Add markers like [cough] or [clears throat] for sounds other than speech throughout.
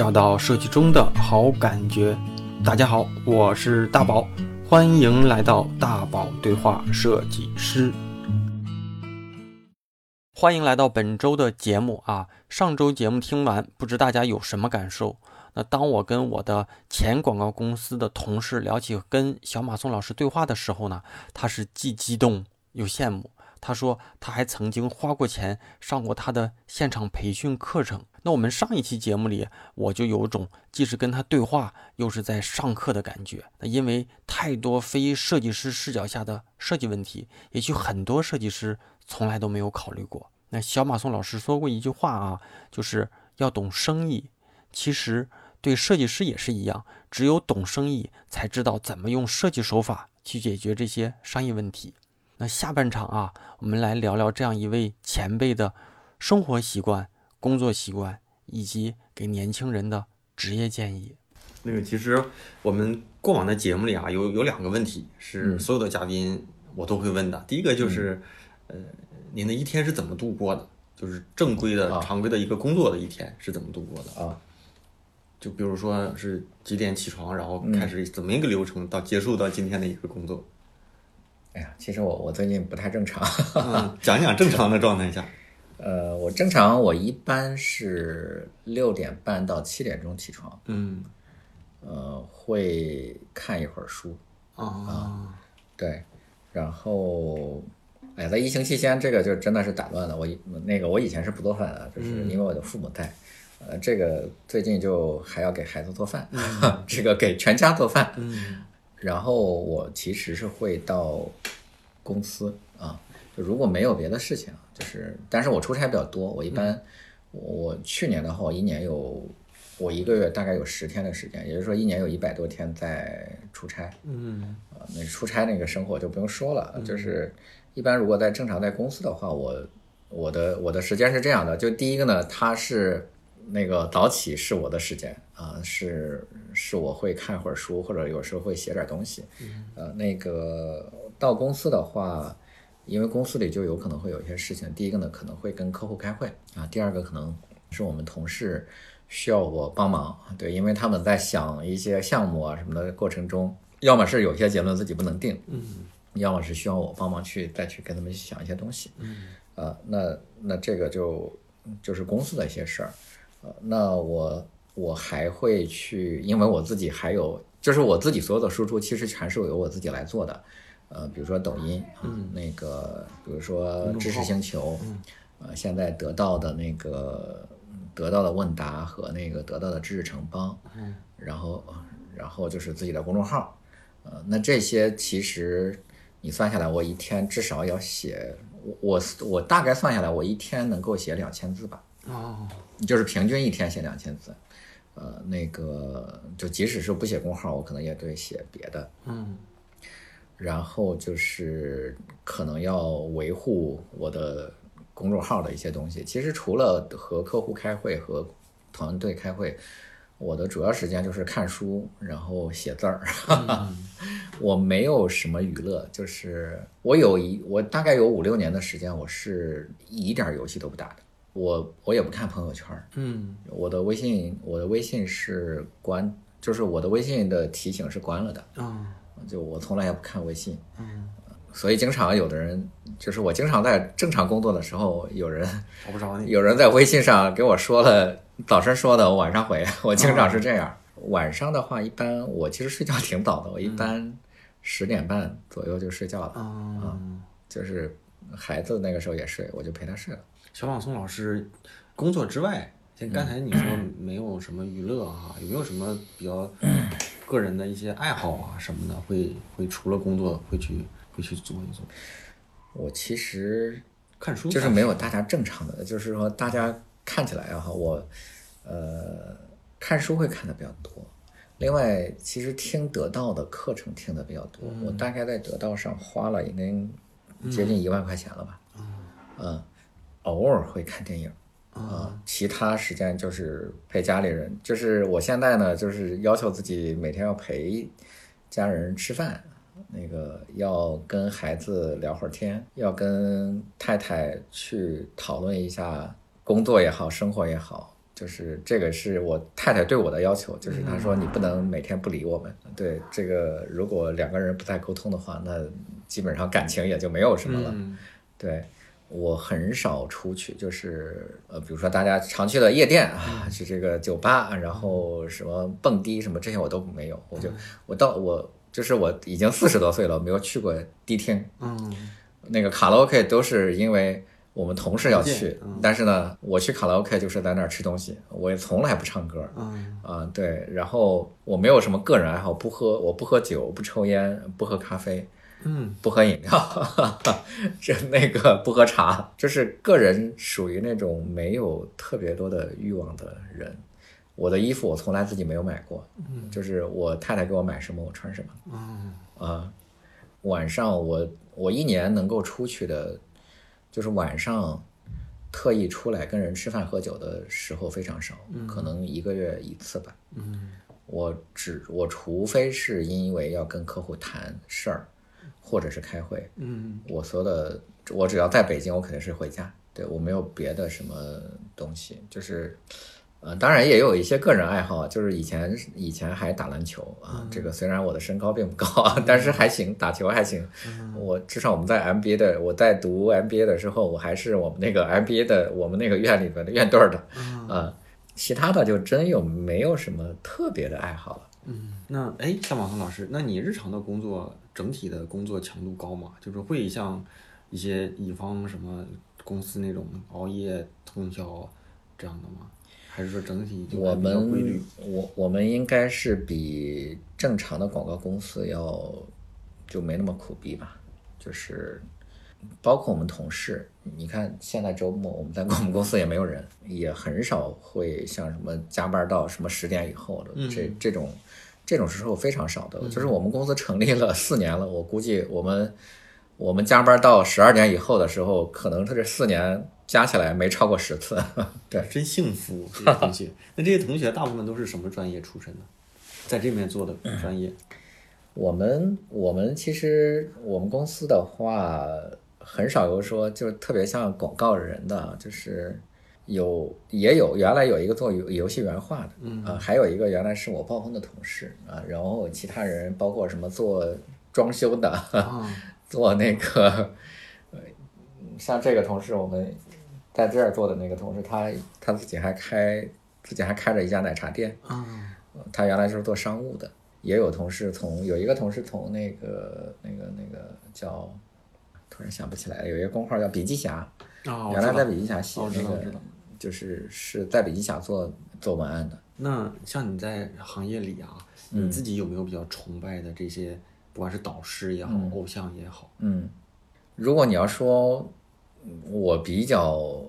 找到设计中的好感觉。大家好，我是大宝，欢迎来到大宝对话设计师。欢迎来到本周的节目啊！上周节目听完，不知大家有什么感受？那当我跟我的前广告公司的同事聊起跟小马宋老师对话的时候呢，他是既激动又羡慕。他说他还曾经花过钱上过他的现场培训课程。那我们上一期节目里，我就有种既是跟他对话，又是在上课的感觉。那因为太多非设计师视角下的设计问题，也许很多设计师从来都没有考虑过。那小马宋老师说过一句话啊，就是要懂生意。其实对设计师也是一样，只有懂生意，才知道怎么用设计手法去解决这些商业问题。那下半场啊，我们来聊聊这样一位前辈的生活习惯、工作习惯，以及给年轻人的职业建议。那个，其实我们过往的节目里啊，有有两个问题是所有的嘉宾我都会问的。第一个就是，呃，您的一天是怎么度过的？就是正规的、常规的一个工作的一天是怎么度过的啊？就比如说是几点起床，然后开始怎么一个流程到结束到今天的一个工作。哎呀，其实我我最近不太正常，讲讲正常的状态下。呃，我正常我一般是六点半到七点钟起床，嗯，呃，会看一会儿书。啊，对，然后，哎，在疫情期间，这个就真的是打乱了。我那个我以前是不做饭的，就是因为我的父母在，呃，这个最近就还要给孩子做饭，[laughs] 这个给全家做饭，嗯。然后我其实是会到公司啊，就如果没有别的事情，就是，但是我出差比较多，我一般我去年的话，我一年有我一个月大概有十天的时间，也就是说一年有一百多天在出差，嗯，啊，那出差那个生活就不用说了，就是一般如果在正常在公司的话，我我的我的时间是这样的，就第一个呢，它是。那个早起是我的时间啊，是是我会看会儿书，或者有时候会写点东西。呃，那个到公司的话，因为公司里就有可能会有一些事情。第一个呢，可能会跟客户开会啊；第二个可能是我们同事需要我帮忙，对，因为他们在想一些项目啊什么的过程中，要么是有些结论自己不能定，嗯，要么是需要我帮忙去再去跟他们想一些东西，嗯，呃，那那这个就就是公司的一些事儿。呃，那我我还会去，因为我自己还有，就是我自己所有的输出其实全是由我自己来做的，呃，比如说抖音，嗯，那个，比如说知识星球，嗯，呃，现在得到的那个得到的问答和那个得到的知识城邦，嗯，然后然后就是自己的公众号，呃，那这些其实你算下来，我一天至少要写，我我我大概算下来，我一天能够写两千字吧。哦，就是平均一天写两千字，呃，那个就即使是不写公号，我可能也得写别的，嗯，然后就是可能要维护我的公众号的一些东西。其实除了和客户开会和团队开会，我的主要时间就是看书，然后写字儿。[laughs] 我没有什么娱乐，就是我有一我大概有五六年的时间，我是一点游戏都不打的。我我也不看朋友圈嗯，我的微信我的微信是关，就是我的微信的提醒是关了的，啊，就我从来也不看微信，嗯，所以经常有的人，就是我经常在正常工作的时候，有人找不着你，有人在微信上给我说了，早晨说的，我晚上回，我经常是这样。晚上的话，一般我其实睡觉挺早的，我一般十点半左右就睡觉了，啊，就是孩子那个时候也睡，我就陪他睡了。小朗松老师，工作之外，像刚才你说 [laughs] 没有什么娱乐啊，有没有什么比较个人的一些爱好啊什么的？会会除了工作会去会去做一做？我其实看书就是没有大家正常的，就是说大家看起来啊哈，我呃看书会看的比较多。另外，其实听得到的课程听的比较多，我大概在得到上花了已经接近一万块钱了吧？嗯。偶尔会看电影，啊，其他时间就是陪家里人。就是我现在呢，就是要求自己每天要陪家人吃饭，那个要跟孩子聊会儿天，要跟太太去讨论一下工作也好，生活也好。就是这个是我太太对我的要求，就是她说你不能每天不理我们。对这个，如果两个人不再沟通的话，那基本上感情也就没有什么了。嗯对我很少出去，就是呃，比如说大家常去的夜店啊，去这个酒吧，然后什么蹦迪什么这些我都没有。我就我到我就是我已经四十多岁了，没有去过迪厅。嗯那个卡拉 OK 都是因为我们同事要去但是呢，我去卡拉 OK 就是在那儿吃东西，我也从来不唱歌。嗯啊，对，然后我没有什么个人爱好，不喝，我不喝酒，不抽烟，不喝咖啡，嗯不喝饮料，[laughs] 这那个不喝茶，就是个人属于那种没有特别多的欲望的人。我的衣服我从来自己没有买过，嗯就是我太太给我买什么我穿什么。嗯啊，晚上我我一年能够出去的，就是晚上特意出来跟人吃饭喝酒的时候非常少，可能一个月一次吧。嗯我只我除非是因为要跟客户谈事儿，或者是开会，嗯我所有的我只要在北京，我肯定是回家。对我没有别的什么东西，就是，呃，当然也有一些个人爱好，就是以前以前还打篮球啊。这个虽然我的身高并不高啊，但是还行，打球还行。我至少我们在 MBA 的，我在读 MBA 的时候，我还是我们那个 MBA 的我们那个院里边的院队儿的啊。其他的就真有没有什么特别的爱好了。嗯，那哎，像马松老师，那你日常的工作整体的工作强度高嘛？就是会像一些乙方什么公司那种熬夜通宵这样的吗？还是说整体就我们？我我们应该是比正常的广告公司要就没那么苦逼吧，就是包括我们同事，你看现在周末我们在我们公司也没有人，也很少会像什么加班到什么十点以后的、这这种这种时候非常少的，就是我们公司成立了四年了，我估计我们我们加班到十二点以后的时候，可能他这四年加起来没超过十次，[laughs] 对。真幸福，这些同学。那这些同学大部分都是什么专业出身的？在这面做的专业？我们我们其实我们公司的话，很少有说就是特别像广告人的，就是有也有原来有一个做游游戏原画的，嗯啊，还有一个原来是我暴风的同事啊，然后其他人包括什么做装修的，啊，[laughs] 做那个，呃，像这个同事，我们在这儿做的那个同事，他他自己还开自己还开着一家奶茶店，啊，他原来就是做商务的，也有同事从有一个同事从那个那个那个叫，突然想不起来了，有一个工号叫笔记侠，原来在笔记侠写那个道知道，就是是在北京想做做文案的。那像你在行业里啊，嗯你自己有没有比较崇拜的这些，不管是导师也好，偶像也好？嗯，如果你要说，我比较，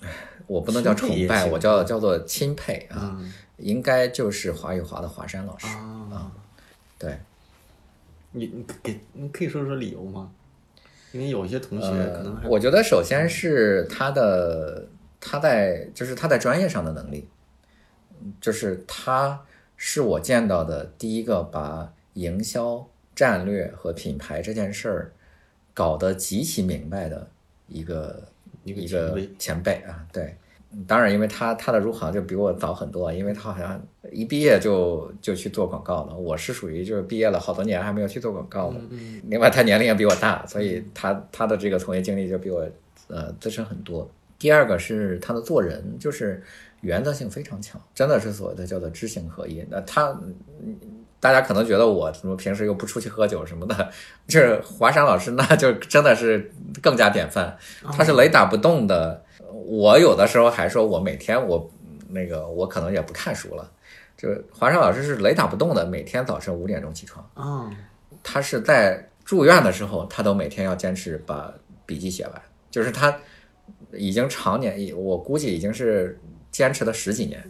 唉 [laughs] 我不能叫崇拜，我叫叫做钦佩啊，嗯应该就是华语华的华山老师。啊，对，你你给你可以说说理由吗？因为有些同学可能还呃我觉得首先是他的他在就是他在专业上的能力，就是他是我见到的第一个把营销战略和品牌这件事儿搞得极其明白的一个一个前辈啊，对。当然，因为他他的入行就比我早很多，因为他好像一毕业就就去做广告了。我是属于就是毕业了好多年还没有去做广告的。嗯另外，他年龄也比我大，所以他他的这个从业经历就比我呃资深很多。第二个是他的做人，就是原则性非常强，真的是所谓的叫做知行合一。那他嗯大家可能觉得我什么平时又不出去喝酒什么的，[laughs] 就是华山老师那就真的是更加典范，他是雷打不动的。我有的时候还说我每天我那个我可能也不看书了，就是华山老师是雷打不动的，每天早晨五点钟起床。啊，他是在住院的时候，他都每天要坚持把笔记写完，就是他已经常年，我估计已经是坚持了十几年，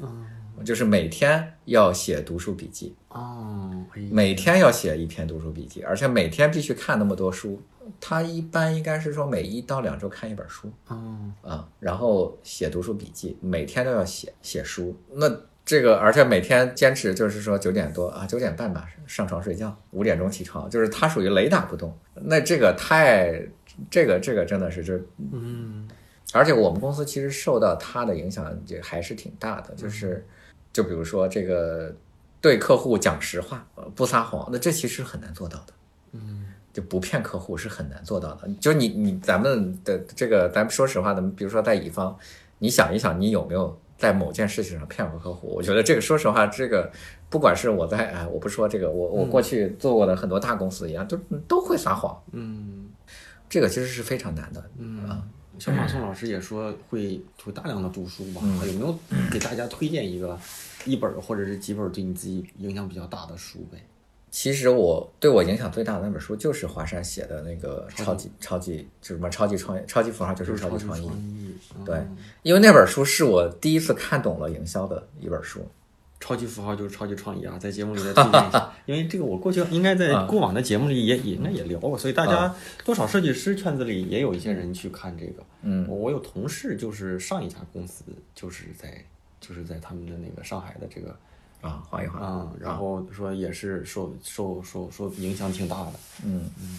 就是每天要写读书笔记，哦，每天要写一篇读书笔记，而且每天必须看那么多书。他一般应该是说每一到两周看一本书。哦，啊，然后写读书笔记，每天都要写写书。那这个，而且每天坚持就是说九点多啊，九点半吧上床睡觉，五点钟起床，就是他属于雷打不动。那这个太，这个这个真的是这嗯，而且我们公司其实受到他的影响也还是挺大的，就是就比如说这个对客户讲实话，呃不撒谎，那这其实很难做到的。嗯，就不骗客户是很难做到的。就你你咱们的这个，咱们说实话咱们，比如说在乙方，你想一想，你有没有在某件事情上骗过客户？我觉得这个，说实话，这个不管是我在哎，我不说这个，我我过去做过的很多大公司一样，都都会撒谎。嗯这个其实是非常难的。嗯啊，小马宋老师也说会会大量的读书嘛，嗯有没有给大家推荐一个一本或者是几本对你自己影响比较大的书呗？其实我对我影响最大的那本书就是华山写的那个超级超级就是什么超级创业，超级符号就是超级创意。对，因为那本书是我第一次看懂了营销的一本书。超级符号就是超级创意啊，在节目里再推荐一下，[laughs] 因为这个我过去应该在过往的节目里也也应该也聊过，所以大家多少设计师圈子里也有一些人去看这个。嗯我我有同事就是上一家公司就是在就是在他们的那个上海的这个啊，画一画。啊，然后说也是受受受受影响挺大的。嗯嗯，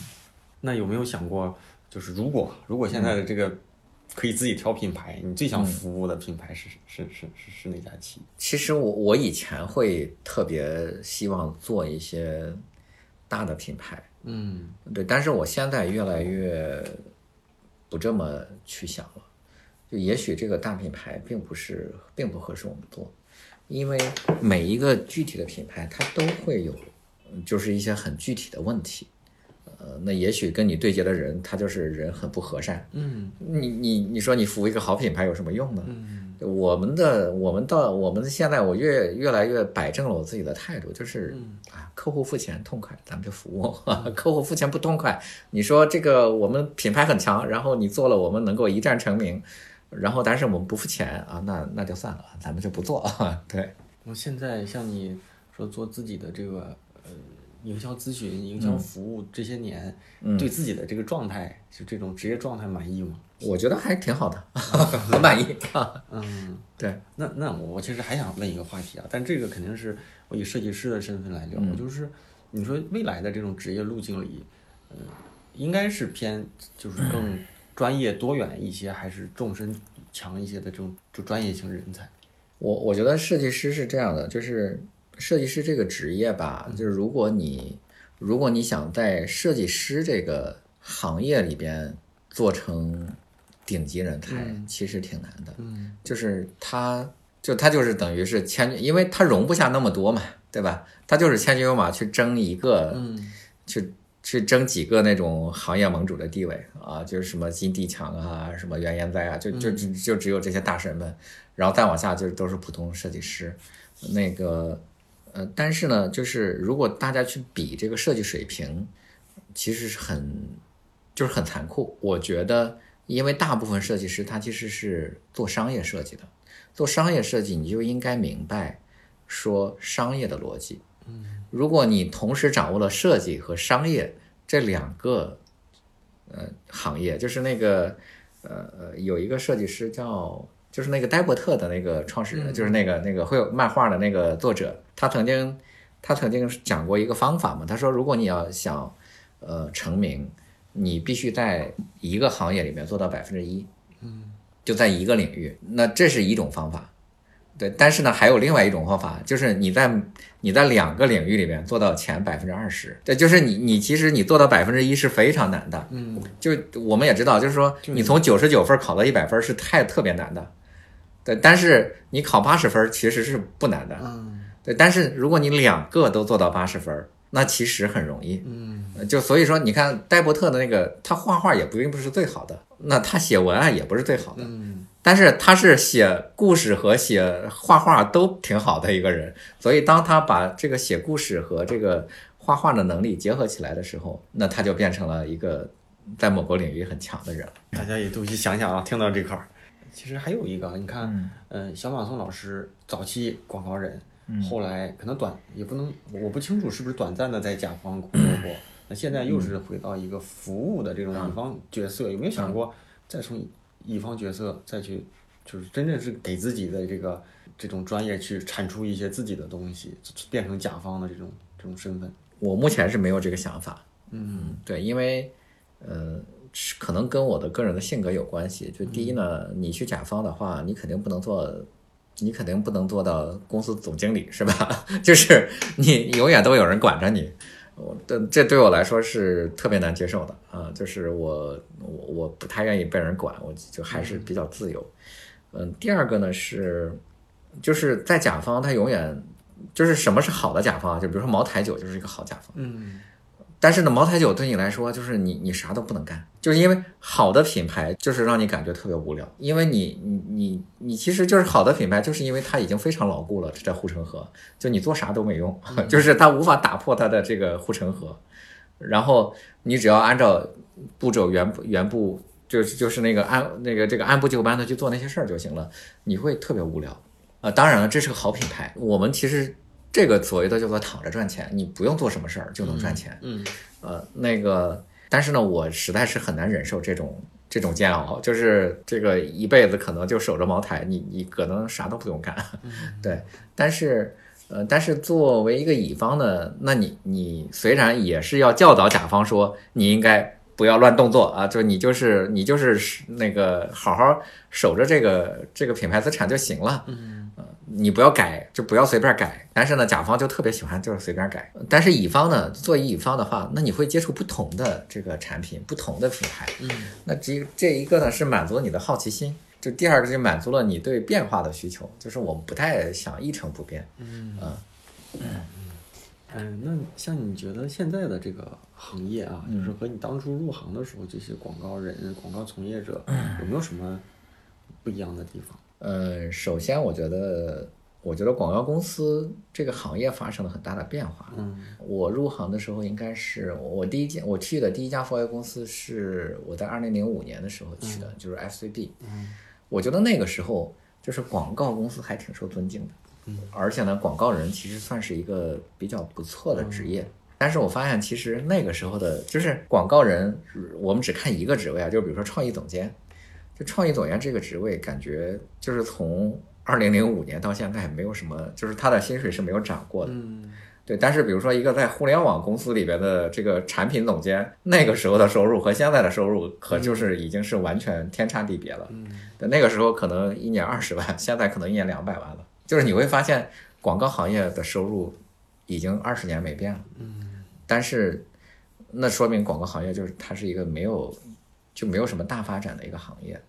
那有没有想过，就是如果如果现在的这个可以自己挑品牌，你最想服务的品牌是是是是是哪家企业？其实我我以前会特别希望做一些大的品牌，嗯对，但是我现在越来越不这么去想了。就也许这个大品牌并不是并不合适我们做，因为每一个具体的品牌它都会有，嗯就是一些很具体的问题。呃，那也许跟你对接的人他就是人很不和善，嗯。你你你说你服务一个好品牌有什么用呢？嗯。我们的我们到我们现在我越越来越摆正了我自己的态度，就是嗯。啊，客户付钱痛快，咱们就服务；[laughs] 客户付钱不痛快，你说这个我们品牌很强，然后你做了我们能够一战成名，然后但是我们不付钱啊，那那就算了，咱们就不做。[laughs] 对，我现在像你说做自己的这个呃营销咨询、营销服务这些年，对自己的这个状态，就这种职业状态满意吗？[laughs] 我觉得还挺好的，[laughs] 很满意。[laughs] 嗯，对，那那我其实还想问一个话题啊，但这个肯定是我以设计师的身份来聊，就是你说未来的这种职业路径里，呃，应该是偏就是更 [clears throat] 专业多元一些，还是纵深强一些的这种就专业型人才？我我觉得设计师是这样的，就是设计师这个职业吧，就是如果你如果你想在设计师这个行业里边做成顶级人才，其实挺难的。嗯就是他，就他就是等于是千，因为他容不下那么多嘛，对吧？他就是千军万马去争一个，嗯去去争几个那种行业盟主的地位啊，就是什么金地强啊，什么袁岩哉啊，就就就只有这些大神们，然后再往下就都是普通设计师，那个呃，但是呢，就是如果大家去比这个设计水平，其实是很就是很残酷。我觉得，因为大部分设计师他其实是做商业设计的，做商业设计你就应该明白说商业的逻辑。嗯如果你同时掌握了设计和商业这两个呃行业，就是那个呃呃有一个设计师叫就是那个戴伯特的那个创始人，就是那个那个会有漫画的那个作者，他曾经他曾经讲过一个方法嘛，他说如果你要想呃成名，你必须在一个行业里面做到百分之一，嗯，就在一个领域，那这是一种方法。对，但是呢，还有另外一种方法，就是你在你在两个领域里面做到前百分之二十，对，就是你你其实你做到百分之一是非常难的，嗯。就我们也知道，就是说你从九十九分考到一百分是太特别难的，对，但是你考八十分其实是不难的，嗯。对，但是如果你两个都做到八十分，那其实很容易，嗯。呃就所以说，你看戴伯特的那个，他画画也不并不是最好的，那他写文案也不是最好的，嗯。但是他是写故事和写画画都挺好的一个人，所以当他把这个写故事和这个画画的能力结合起来的时候，那他就变成了一个在某个领域很强的人了。大家也都去想想啊，听到这块儿，其实还有一个，你看，嗯、小马宋老师早期广告人，后来可能短也不能，我不清楚是不是短暂的在甲方工作过，[coughs] 那现在又是回到一个服务的这种乙方角色，有没有想过再从乙方角色再去，就是真正是给自己的这个这种专业去产出一些自己的东西，变成甲方的这种这种身份？我目前是没有这个想法。嗯，对，因为呃，是可能跟我的个人的性格有关系。就第一呢，你去甲方的话，你肯定不能做，你肯定不能做到公司总经理，是吧？[laughs] 就是你永远都有人管着你。我这这对我来说是特别难接受的啊！就是我我我不太愿意被人管，我就还是比较自由。嗯，第二个呢是，就是在甲方，他永远就是什么是好的甲方？就比如说茅台酒就是一个好甲方。嗯但是呢，茅台酒对你来说就是你你啥都不能干，就是因为好的品牌就是让你感觉特别无聊，因为你你你你其实就是好的品牌，就是因为它已经非常牢固了，这护城河，就你做啥都没用，就是它无法打破它的这个护城河，然后你只要按照步骤原原步就是就是那个按那个这个按部就班的去做那些事儿就行了，你会特别无聊。啊，当然了，这是个好品牌，我们其实。这个所谓的叫做躺着赚钱，你不用做什么事儿就能赚钱。嗯，呃，那个，但是呢，我实在是很难忍受这种这种煎熬，就是这个一辈子可能就守着茅台，你你可能啥都不用干。[laughs] 对，但是呃，但是作为一个乙方呢，那你你虽然也是要教导甲方说你应该不要乱动作啊，就你就是你就是那个好好守着这个这个品牌资产就行了。嗯。你不要改，就不要随便改。但是呢，甲方就特别喜欢就是随便改。但是乙方呢，作为乙方的话，那你会接触不同的这个产品，不同的品牌。嗯，那这这一个呢是满足你的好奇心，就第二个就满足了你对变化的需求，就是我们不太想一成不变。嗯嗯嗯嗯，那像你觉得现在的这个行业啊，就是和你当初入行的时候，这些广告人、广告从业者有没有什么不一样的地方？嗯，首先我觉得，我觉得广告公司这个行业发生了很大的变化。嗯，我入行的时候应该是我第一件我去的第一家佛业公司是我在二零零五年的时候去的，就是 FCB。嗯，我觉得那个时候就是广告公司还挺受尊敬的。嗯，而且呢，广告人其实算是一个比较不错的职业。但是我发现其实那个时候的，就是广告人，我们只看一个职位啊，就比如说创意总监。就创意总监这个职位，感觉就是从二零零五年到现在没有什么，就是他的薪水是没有涨过的。嗯，对。但是比如说一个在互联网公司里边的这个产品总监，那个时候的收入和现在的收入，可就是已经是完全天差地别了。嗯，那个时候可能一年二十万，现在可能一年两百万了。就是你会发现，广告行业的收入已经二十年没变了。嗯，但是那说明广告行业就是它是一个没有。就没有什么大发展的一个行业，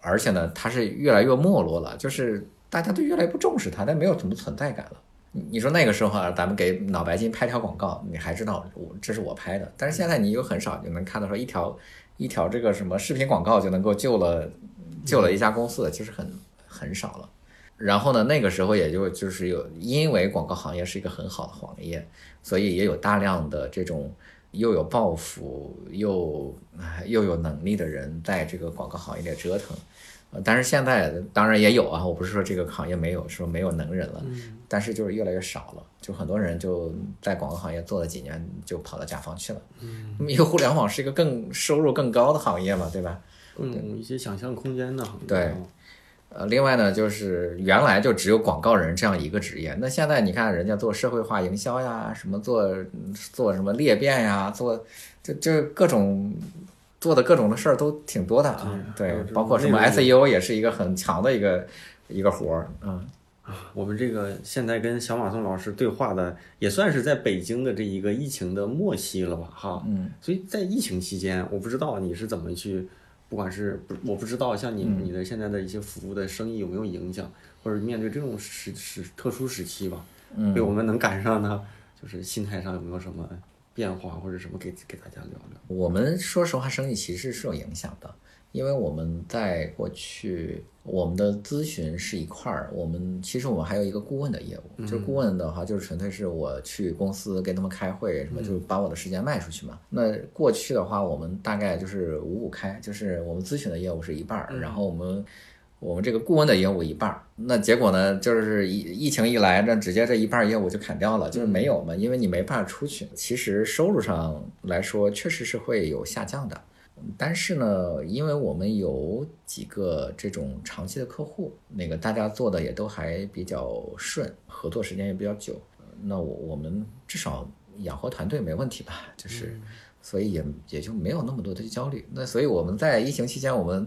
而且呢，它是越来越没落了，就是大家都越来越不重视它，它没有什么存在感了。你说那个时候啊，咱们给脑白金拍条广告，你还知道我这是我拍的，但是现在你有很少就能看到说一条一条这个什么视频广告就能够救了救了一家公司的，其实很很少了。然后呢，那个时候也就就是有因为广告行业是一个很好的行业，所以也有大量的这种。又有抱负又又有能力的人在这个广告行业里折腾，呃，但是现在当然也有啊，我不是说这个行业没有，说没有能人了，但是就是越来越少了，就很多人就在广告行业做了几年就跑到甲方去了，嗯，因为互联网是一个更收入更高的行业嘛，对吧？更有一些想象空间的行业，对。呃，另外呢，就是原来就只有广告人这样一个职业，那现在你看人家做社会化营销呀，什么做做什么裂变呀，做这这各种做的各种的事儿都挺多的啊。对，包括什么 SEO 也是一个很强的一个一个活儿。嗯啊，我们这个现在跟小马宋老师对话的，也算是在北京的这一个疫情的末期了吧？哈，嗯，所以在疫情期间，我不知道你是怎么去。不管是不，我不知道像你你的现在的一些服务的生意有没有影响，或者面对这种时时特殊时期吧，嗯，对我们能赶上呢，就是心态上有没有什么变化或者什么给给大家聊聊？我们说实话，生意其实是有影响的。因为我们在过去，我们的咨询是一块儿，我们其实我们还有一个顾问的业务，就是顾问的话，就是纯粹是我去公司跟他们开会，什么就是把我的时间卖出去嘛。那过去的话，我们大概就是五五开，就是我们咨询的业务是一半儿，然后我们我们这个顾问的业务一半儿。那结果呢，就是疫疫情一来，那直接这一半业务就砍掉了，就是没有嘛，因为你没办法出去。其实收入上来说，确实是会有下降的。但是呢，因为我们有几个这种长期的客户，那个大家做的也都还比较顺，合作时间也比较久，那我我们至少养活团队没问题吧？就是，所以也也就没有那么多的焦虑。那所以我们在疫情期间，我们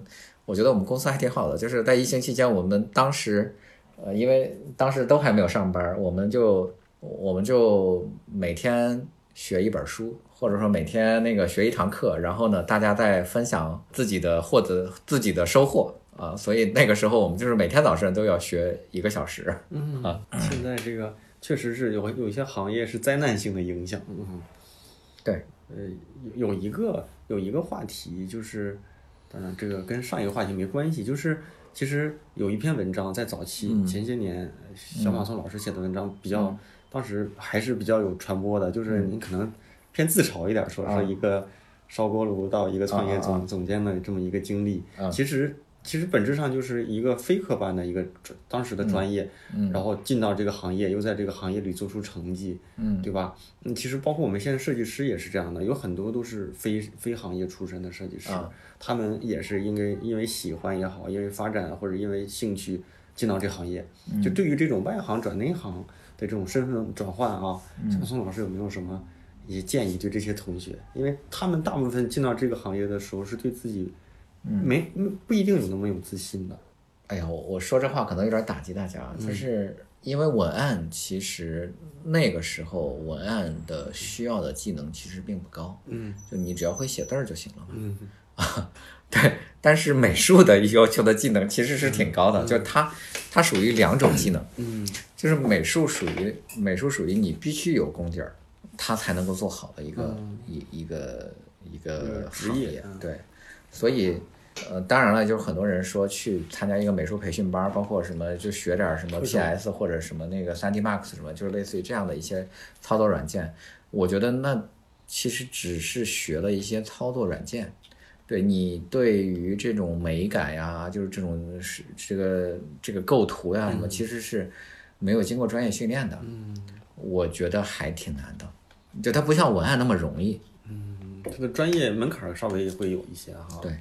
我觉得我们公司还挺好的，就是在疫情期间，我们当时呃，因为当时都还没有上班，我们就我们就每天学一本书，或者说每天那个学一堂课，然后呢，大家在分享自己的获得自己的收获啊，所以那个时候我们就是每天早上都要学一个小时。嗯啊，现在这个确实是有有一些行业是灾难性的影响。嗯，对，呃，有有一个有一个话题就是，当然这个跟上一个话题没关系，就是其实有一篇文章在早期、嗯。前些年，小马松老师写的文章比较、当时还是比较有传播的，就是你可能偏自嘲一点，说啊。是一个烧锅炉到一个创业总、啊啊。总监的这么一个经历，啊。其实。其实本质上就是一个非科班的一个专当时的专业，嗯然后进到这个行业，又在这个行业里做出成绩，嗯对吧？嗯，其实包括我们现在设计师也是这样的，有很多都是非非行业出身的设计师，啊他们也是因为因为喜欢也好，因为发展或者因为兴趣进到这行业。嗯就对于这种外行转内行的这种身份转换啊，嗯小宋老师有没有什么一些建议对这些同学？因为他们大部分进到这个行业的时候是对自己没没不一定有那么有自信的。哎呀，我我说这话可能有点打击大家，就是因为文案其实那个时候文案的需要的技能其实并不高，嗯。就你只要会写字儿就行了嘛。嗯。啊，[laughs] 对，但是美术的要求的技能其实是挺高的，就是它它属于两种技能，嗯。[clears throat] 就是美术属于美术属于你必须有功底儿，它才能够做好的一个、一一个一一个行业业嗯，对，所以。呃，当然了，就是很多人说去参加一个美术培训班儿，包括什么就学点儿什么 PS 或者什么那个 3D Max 什么，就是类似于这样的一些操作软件。我觉得那其实只是学了一些操作软件，对你对于这种美感呀，就是这种是这个这个构图呀什么，其实是没有经过专业训练的。嗯我觉得还挺难的，就它不像文案那么容易。嗯，这个专业门槛儿稍微会有一些哈。对，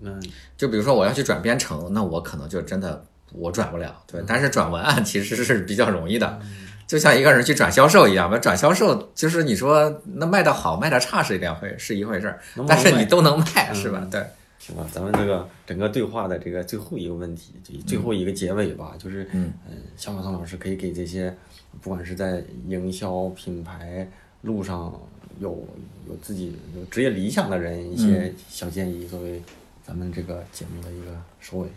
嗯就比如说我要去转编程，那我可能就真的我转不了。对，但是转文案其实是比较容易的，就像一个人去转销售一样吧。转销售就是你说那卖的好卖的差是一两回是一回事儿但是你都能卖是吧？对，行吧，咱们这个整个对话的这个最后一个问题，就最后一个结尾吧，就是，嗯小马松老师可以给这些，不管是在营销品牌路上有有自己有职业理想的人一些小建议，作为咱们这个节目的一个收尾。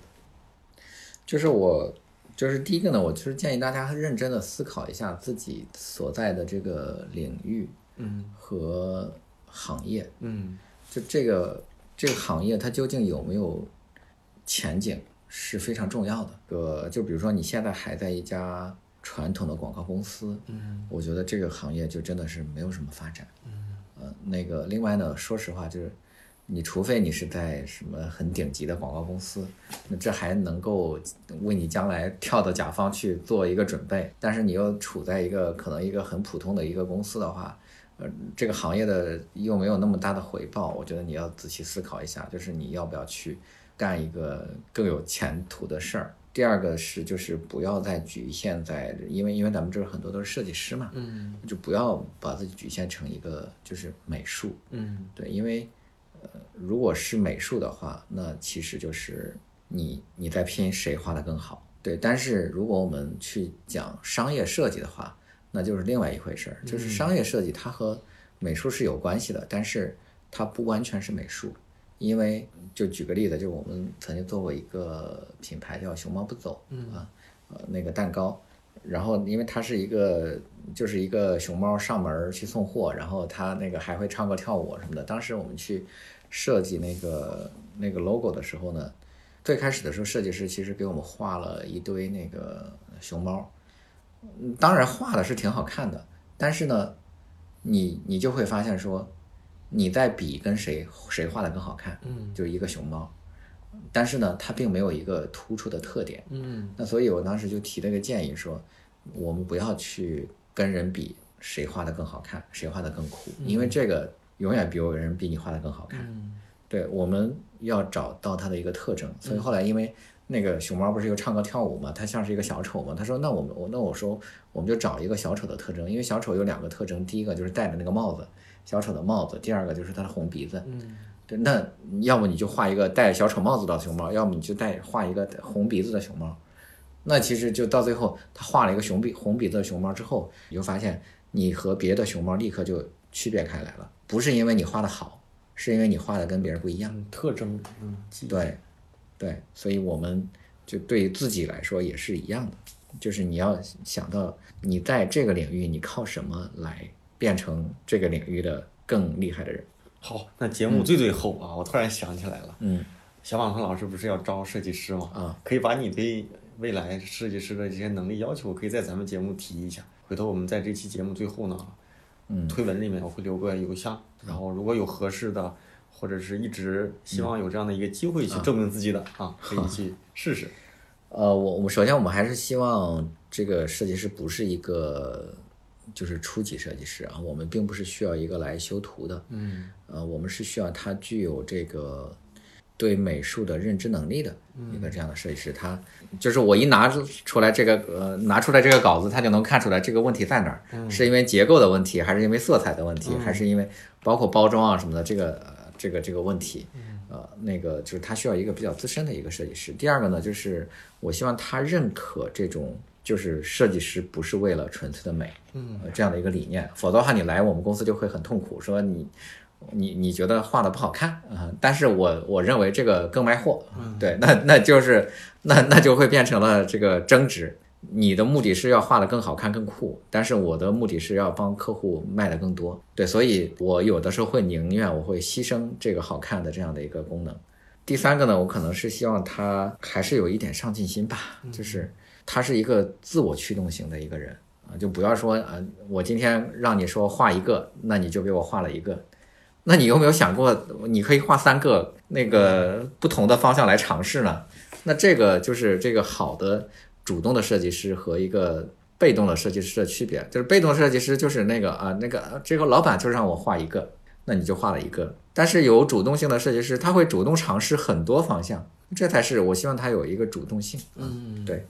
就是我，就是第一个呢，我就是建议大家认真的思考一下自己所在的这个领域嗯和行业，嗯就这个这个行业它究竟有没有前景是非常重要的。呃，就比如说你现在还在一家传统的广告公司，嗯我觉得这个行业就真的是没有什么发展。嗯呃，那个另外呢，说实话就是。你除非你是在什么很顶级的广告公司，那这还能够为你将来跳到甲方去做一个准备。但是你又处在一个可能一个很普通的一个公司的话，呃，这个行业的又没有那么大的回报，我觉得你要仔细思考一下，就是你要不要去干一个更有前途的事儿。第二个是，就是不要再局限在，因为因为咱们这儿很多都是设计师嘛，嗯就不要把自己局限成一个就是美术，嗯对，因为呃，如果是美术的话，那其实就是你你在拼谁画的更好，对。但是如果我们去讲商业设计的话，那就是另外一回事儿，就是商业设计它和美术是有关系的，但是它不完全是美术，因为就举个例子，就我们曾经做过一个品牌叫熊猫不走，啊，呃，那个蛋糕。然后，因为它是一个，就是一个熊猫上门去送货，然后它那个还会唱歌跳舞什么的。当时我们去设计那个那个 logo 的时候呢，最开始的时候，设计师其实给我们画了一堆那个熊猫，嗯当然画的是挺好看的，但是呢，你你就会发现说，你在比跟谁谁画的更好看，嗯就是一个熊猫，但是呢，它并没有一个突出的特点。嗯那所以我当时就提了个建议说，我们不要去跟人比谁画的更好看，谁画的更酷，因为这个永远比有人比你画的更好看。嗯对，我们要找到它的一个特征。所以后来因为那个熊猫不是又唱歌跳舞嘛？它像是一个小丑嘛？他说那我们我那我说我们就找一个小丑的特征，因为小丑有两个特征，第一个就是戴着那个帽子，小丑的帽子，第二个就是他的红鼻子。嗯，对，那要么你就画一个戴小丑帽子的熊猫，要么你就戴画一个红鼻子的熊猫。那其实就到最后，他画了一个熊鼻红鼻子的熊猫之后，你就发现你和别的熊猫立刻就区别开来了，不是因为你画的好，是因为你画的跟别人不一样。嗯特征，嗯，对，对，所以我们就对于自己来说也是一样的，就是你要想到你在这个领域你靠什么来变成这个领域的更厉害的人。好，那节目最最后啊，我突然想起来了，嗯小马童老师不是要招设计师吗？啊，可以把你对未来设计师的这些能力要求，可以在咱们节目提一下。回头我们在这期节目最后呢，嗯推文里面我会留个邮箱，然后如果有合适的，或者是一直希望有这样的一个机会去证明自己的啊，[laughs] 可以去试试。呃，我我们首先我们还是希望这个设计师不是一个就是初级设计师啊，我们并不是需要一个来修图的，嗯呃，我们是需要他具有这个对美术的认知能力的嗯一个这样的设计师。他就是我一拿出来这个呃拿出来这个稿子，他就能看出来这个问题在哪儿，嗯是因为结构的问题，还是因为色彩的问题，还是因为包括包装啊什么的这个呃这个这个问题。呃，那个就是他需要一个比较资深的一个设计师。第二个呢，就是我希望他认可这种。就是设计师不是为了纯粹的美，嗯呃，这样的一个理念，否则的话你来我们公司就会很痛苦，说你你你觉得画的不好看啊、但是我我认为这个更卖货，对，那那就是那那就会变成了这个争执。你的目的是要画的更好看、更酷，但是我的目的是要帮客户卖的更多，对，所以我有的时候会宁愿我会牺牲这个好看的这样的一个功能。第三个呢，我可能是希望他还是有一点上进心吧，就是他是一个自我驱动型的一个人啊，就不要说啊，我今天让你说画一个，那你就给我画了一个，那你有没有想过，你可以画三个那个不同的方向来尝试呢？那这个就是这个好的主动的设计师和一个被动的设计师的区别，就是被动设计师就是那个啊，那个啊这个老板就让我画一个，那你就画了一个。但是有主动性的设计师，他会主动尝试很多方向，这才是我希望他有一个主动性。嗯，对，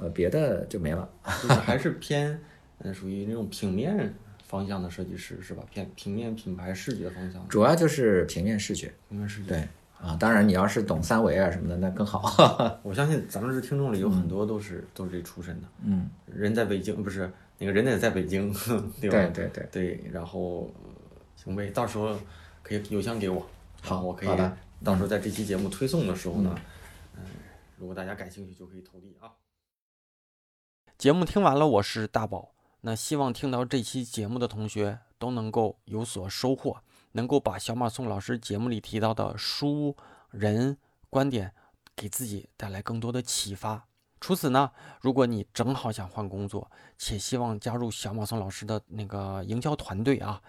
呃，别的就没了。[laughs] 就是还是偏嗯属于那种平面方向的设计师是吧？偏平面品牌视觉方向主要就是平面视觉。平面视觉。对啊，当然你要是懂三维啊什么的，那更好。[laughs] 我相信咱们这听众里有很多都是、都是这出身的，嗯，人在北京不是那个人得在北京，[laughs] 对吧？对对对，对，然后呃行呗，到时候可以邮箱给我，好我可以好的到时候在这期节目推送的时候呢，嗯，如果大家感兴趣就可以投递啊。节目听完了，我是大宝。那希望听到这期节目的同学都能够有所收获，能够把小马宋老师节目里提到的书、人、观点给自己带来更多的启发。除此呢，如果你正好想换工作，且希望加入小马宋老师的那个营销团队啊，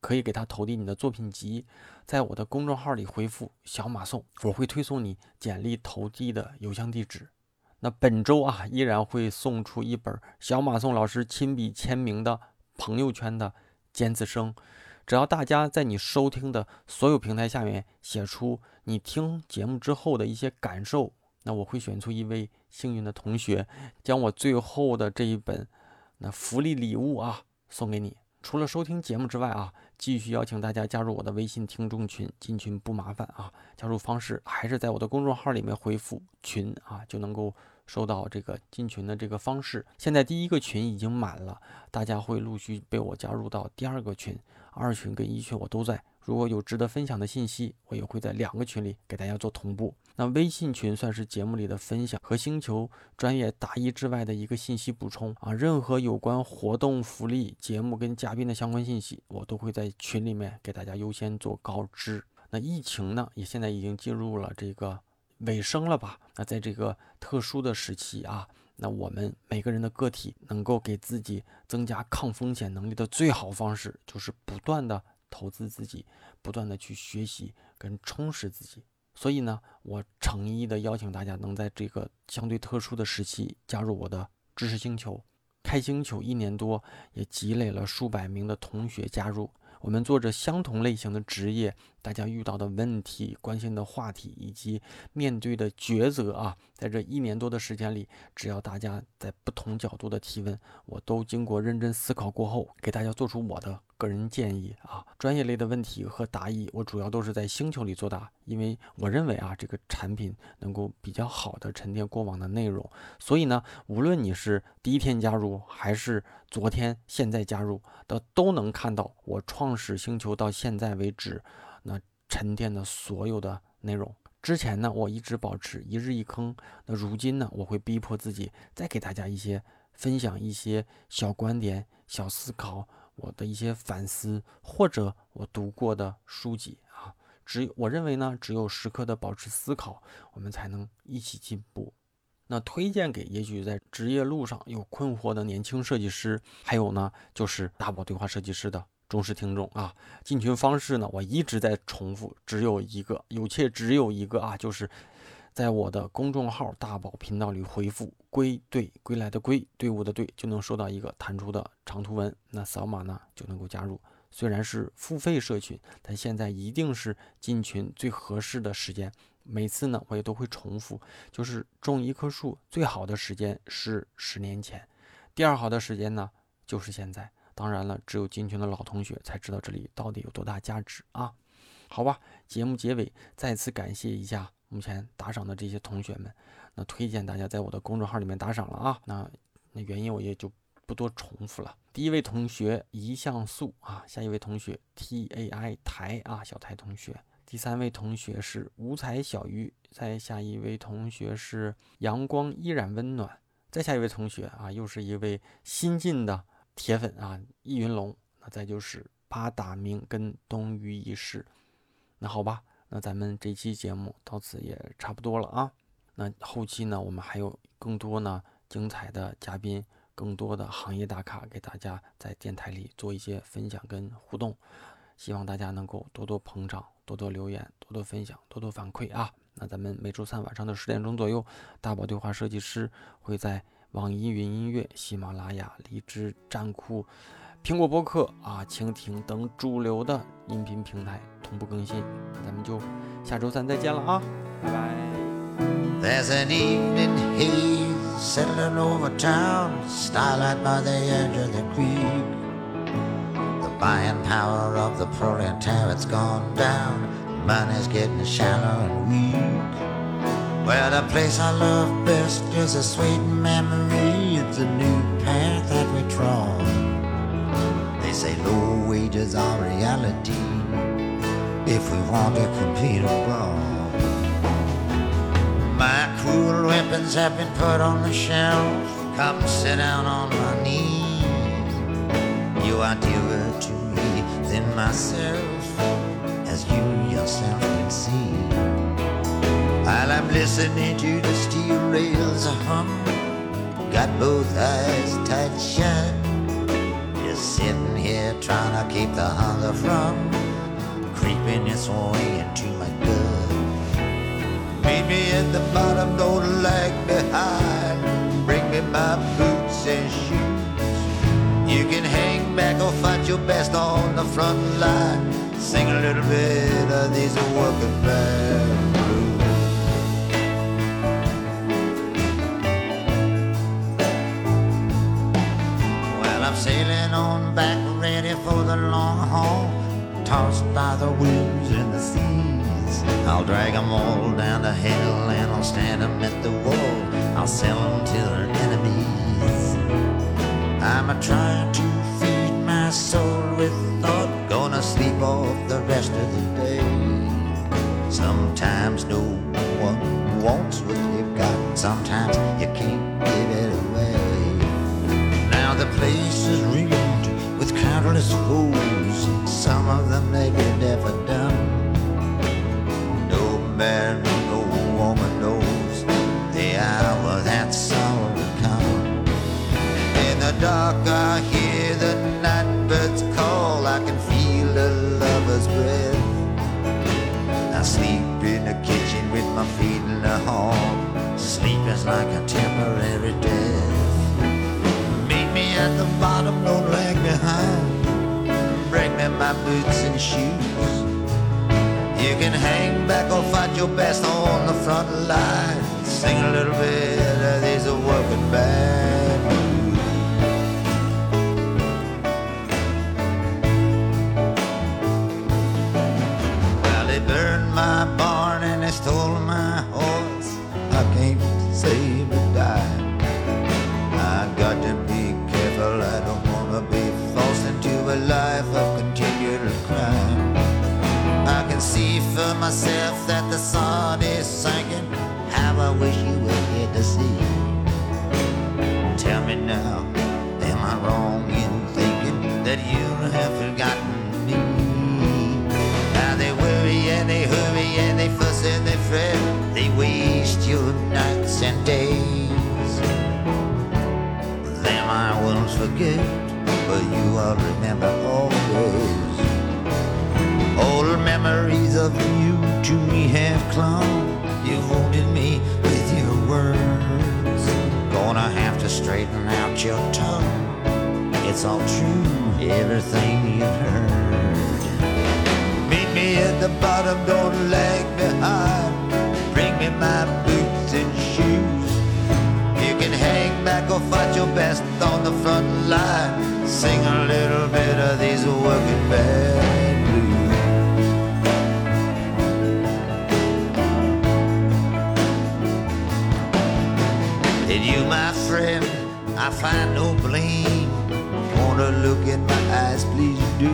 可以给他投递你的作品集，在我的公众号里回复“小马宋”，我会推送你简历投递的邮箱地址。那本周啊，依然会送出一本小马宋老师亲笔签名的朋友圈的尖子生。只要大家在你收听的所有平台下面写出你听节目之后的一些感受，那我会选出一位幸运的同学，将我最后的这一本那福利礼物啊送给你。除了收听节目之外啊，继续邀请大家加入我的微信听众群，进群不麻烦啊。加入方式还是在我的公众号里面回复“群”啊，就能够收到这个进群的这个方式。现在第一个群已经满了，大家会陆续被我加入到第二个群、二群跟一群，我都在。如果有值得分享的信息，我也会在两个群里给大家做同步。那微信群算是节目里的分享和星球专业答疑之外的一个信息补充啊。任何有关活动、福利、节目跟嘉宾的相关信息，我都会在群里面给大家优先做告知。那疫情呢，也现在已经进入了这个尾声了吧？那在这个特殊的时期啊，那我们每个人的个体能够给自己增加抗风险能力的最好方式，就是不断的投资自己，不断的去学习跟充实自己。所以呢，我诚意的邀请大家能在这个相对特殊的时期加入我的知识星球。开星球一年多，也积累了数百名的同学加入。我们做着相同类型的职业，大家遇到的问题、关心的话题以及面对的抉择啊，在这一年多的时间里，只要大家在不同角度的提问，我都经过认真思考过后，给大家做出我的个人建议啊。专业类的问题和答疑，我主要都是在星球里作答，因为我认为啊，这个产品能够比较好的沉淀过往的内容，所以呢，无论你是第一天加入还是昨天现在加入的，都能看到我创始星球到现在为止。那沉淀的所有的内容，之前呢，我一直保持一日一坑。那如今呢，我会逼迫自己再给大家一些分享，一些小观点、小思考，我的一些反思，或者我读过的书籍啊。只我认为呢，只有时刻的保持思考，我们才能一起进步。那推荐给也许在职业路上有困惑的年轻设计师，还有呢，就是大宝对话设计师的。忠实听众啊，进群方式呢，我一直在重复，只有一个，有且只有一个啊，就是在我的公众号大宝频道里回复“归队归来的归队伍的队”，就能收到一个弹出的长图文，那扫码呢就能够加入。虽然是付费社群，但现在一定是进群最合适的时间。每次呢，我也都会重复，就是种一棵树最好的时间是十年前，第二好的时间呢就是现在。当然了，只有进群的老同学才知道这里到底有多大价值啊！好吧，节目结尾再次感谢一下目前打赏的这些同学们，那推荐大家在我的公众号里面打赏了啊！那那原因我也就不多重复了。第一位同学一像素啊，下一位同学 T A I 台啊，小台同学，第三位同学是五彩小鱼，再下一位同学是阳光依然温暖，再下一位同学啊，又是一位新进的。铁粉啊，易云龙，那再就是八大名跟东隅一世，那好吧，那咱们这期节目到此也差不多了啊。那后期呢，我们还有更多呢精彩的嘉宾，更多的行业大咖给大家在电台里做一些分享跟互动，希望大家能够多多捧场，多多留言，多多分享，多多反馈啊。那咱们每周三晚上的十点钟左右，大宝对话设计师会在。网易云音乐、喜马拉雅、荔枝、站酷、苹果播客啊、蜻蜓等主流的音频平台同步更新，那咱们就下周三再见了啊，拜拜。There's an evening haze settling over town, starlight by the edge of the creek. The buying power of the proletariat's gone down, money's getting shallow and weak. Well, the place I love best is a sweet memory. It's a new path that we trod. They say low wages are reality if we want to compete abroad. My cruel weapons have been put on the shelf. Come sit down on my knees. You are dearer to me than myself, as you yourself can see. I'm listening to the steel rails hum, got both eyes tight shut. Just sitting here trying to keep the hunger from creeping its way into my gut. Meet me at the bottom, don't lag behind. Bring me my boots and shoes. You can hang back or fight your best on the front line. Sing a little bit of these working band on back, ready for the long haul, tossed by the winds and the seas. I'll drag 'em all down to hell and I'll stand 'em at the wall. I'll sell 'em to their enemies. I'm a trying to feed my soul with thought, gonna sleep off the rest of the day. Sometimes no one wants what you've got, sometimes you can't give it away Now the place is countless foes. Some of them they get never done. No man, no woman knows the hour that sorrow will come. In the dark, I hear the night birds call. I can feel the lover's breath. I sleep in the kitchen with my feet in the hall. Sleep is like a temporary death Meet me at the bottom, don't my boots and shoes. You can hang back or fight your best on the front line. Sing a little bit of these working band for myself that the sun is sinking. How I wish you were here to see. Tell me now, am I wrong in thinking that you have forgotten me? Now they worry and they hurry and they fuss and they fret. They waste your nights and days. Them I won't forget, but you I'll remember always. Old memories of you to me have clung. You wounded me with your words. Gonna have to straighten out your tongue. It's all true, everything you've heard. Meet me at the bottom, don't lag behind. Bring me my boots and shoes. You can hang back or fight your best on the front line. Sing a little bit of these working band I find no blame. Wanna look in my eyes, please do.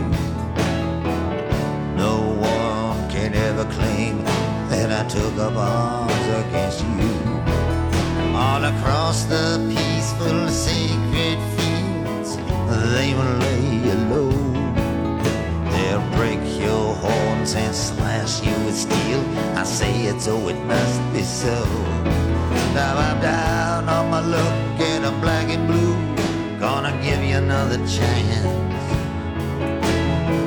No one can ever claim that I took up arms against you. All across the peaceful, sacred fields, they will lay you low. They'll break your horns and slash you with steel. I say it so it must be so. Now I'm down on my luck and I'm black and blue. Gonna give you another chance.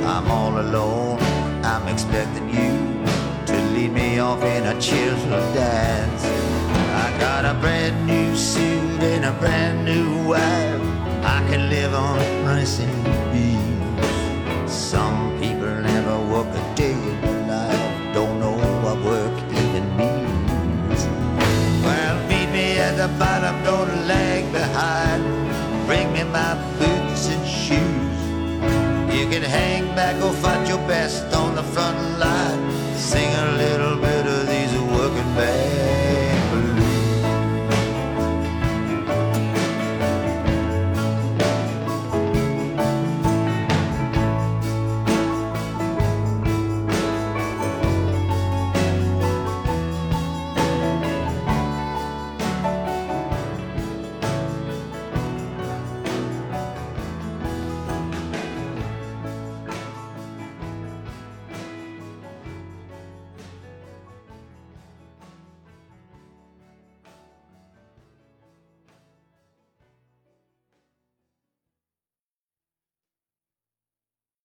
I'm all alone. I'm expecting you to lead me off in a cheerful dance. I got a brand new suit and a brand new wife. I can live on rice